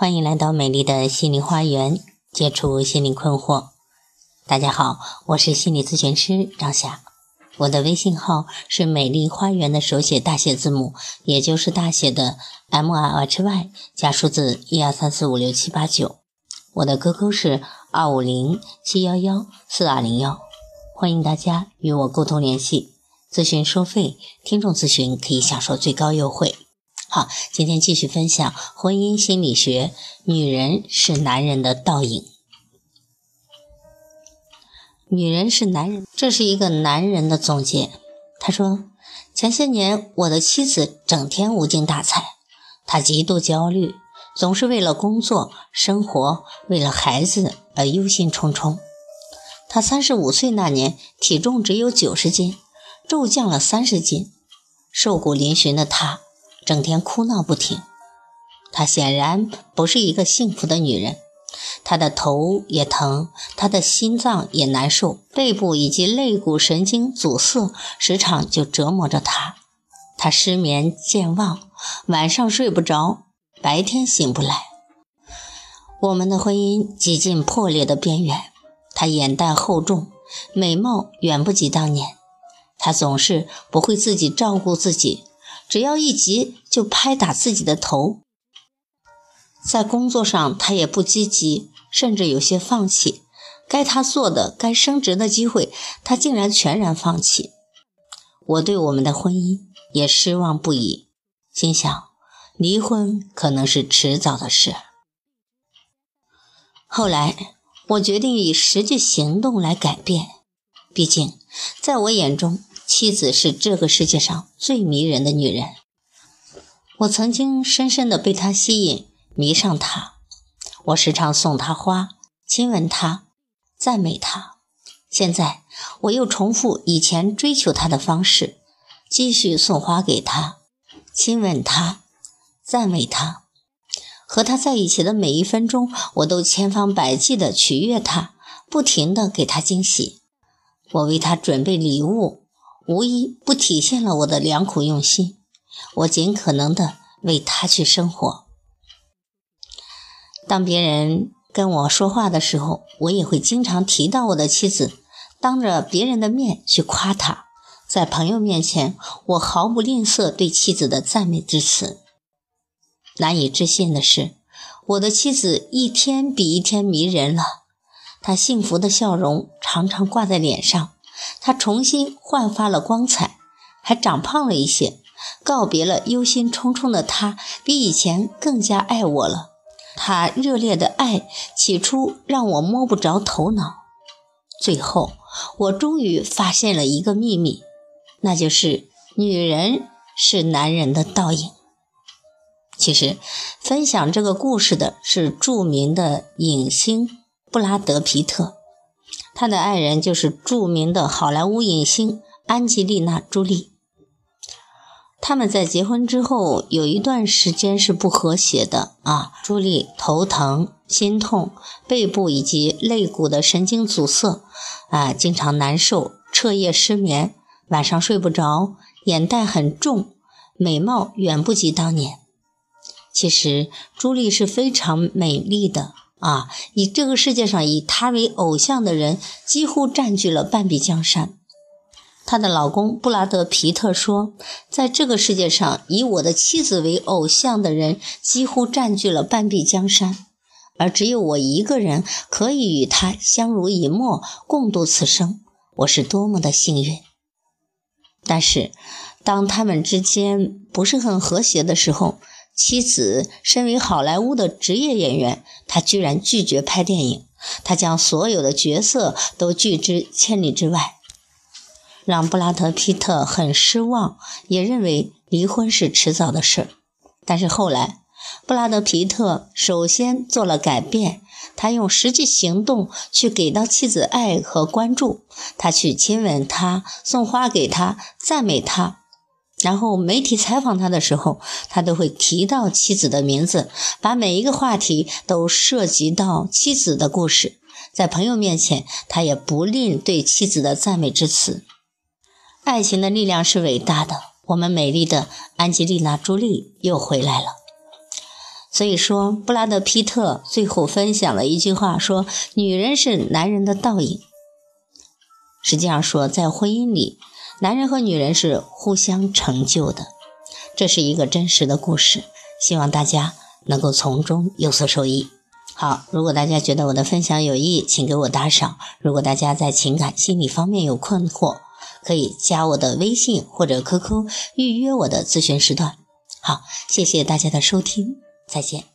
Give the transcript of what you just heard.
欢迎来到美丽的心灵花园，解除心灵困惑。大家好，我是心理咨询师张霞，我的微信号是美丽花园的手写大写字母，也就是大写的 M R H Y 加数字一二三四五六七八九。我的 QQ 是二五零七幺幺四二零幺，欢迎大家与我沟通联系。咨询收费，听众咨询可以享受最高优惠。好，今天继续分享婚姻心理学。女人是男人的倒影。女人是男人，这是一个男人的总结。他说，前些年我的妻子整天无精打采，她极度焦虑，总是为了工作、生活、为了孩子而忧心忡忡。她三十五岁那年，体重只有九十斤，骤降了三十斤，瘦骨嶙峋的她。整天哭闹不停，她显然不是一个幸福的女人。她的头也疼，她的心脏也难受，背部以及肋骨神经阻塞，时常就折磨着她。她失眠、健忘，晚上睡不着，白天醒不来。我们的婚姻几近破裂的边缘。她眼袋厚重，美貌远不及当年。他总是不会自己照顾自己。只要一急就拍打自己的头，在工作上他也不积极，甚至有些放弃。该他做的、该升职的机会，他竟然全然放弃。我对我们的婚姻也失望不已，心想离婚可能是迟早的事。后来我决定以实际行动来改变，毕竟在我眼中。妻子是这个世界上最迷人的女人，我曾经深深的被她吸引，迷上她。我时常送她花，亲吻她，赞美她。现在我又重复以前追求她的方式，继续送花给她，亲吻她，赞美她。和她在一起的每一分钟，我都千方百计的取悦她，不停的给她惊喜。我为她准备礼物。无一不体现了我的良苦用心，我尽可能的为他去生活。当别人跟我说话的时候，我也会经常提到我的妻子，当着别人的面去夸她。在朋友面前，我毫不吝啬对妻子的赞美之词。难以置信的是，我的妻子一天比一天迷人了，她幸福的笑容常常挂在脸上。他重新焕发了光彩，还长胖了一些。告别了忧心忡忡的他，比以前更加爱我了。他热烈的爱，起初让我摸不着头脑。最后，我终于发现了一个秘密，那就是女人是男人的倒影。其实，分享这个故事的是著名的影星布拉德·皮特。他的爱人就是著名的好莱坞影星安吉丽娜·朱莉。他们在结婚之后有一段时间是不和谐的啊。朱莉头疼、心痛，背部以及肋骨的神经阻塞，啊，经常难受，彻夜失眠，晚上睡不着，眼袋很重，美貌远不及当年。其实朱莉是非常美丽的。啊，以这个世界上以她为偶像的人几乎占据了半壁江山。她的老公布拉德·皮特说，在这个世界上以我的妻子为偶像的人几乎占据了半壁江山，而只有我一个人可以与她相濡以沫，共度此生。我是多么的幸运！但是，当他们之间不是很和谐的时候，妻子身为好莱坞的职业演员，她居然拒绝拍电影，她将所有的角色都拒之千里之外，让布拉德·皮特很失望，也认为离婚是迟早的事。但是后来，布拉德·皮特首先做了改变，他用实际行动去给到妻子爱和关注，他去亲吻她，送花给她，赞美她。然后媒体采访他的时候，他都会提到妻子的名字，把每一个话题都涉及到妻子的故事。在朋友面前，他也不吝对妻子的赞美之词。爱情的力量是伟大的，我们美丽的安吉丽娜·朱莉又回来了。所以说，布拉德·皮特最后分享了一句话，说：“女人是男人的倒影。”实际上说，在婚姻里，男人和女人是互相成就的，这是一个真实的故事。希望大家能够从中有所受益。好，如果大家觉得我的分享有益，请给我打赏。如果大家在情感心理方面有困惑，可以加我的微信或者 QQ 预约我的咨询时段。好，谢谢大家的收听，再见。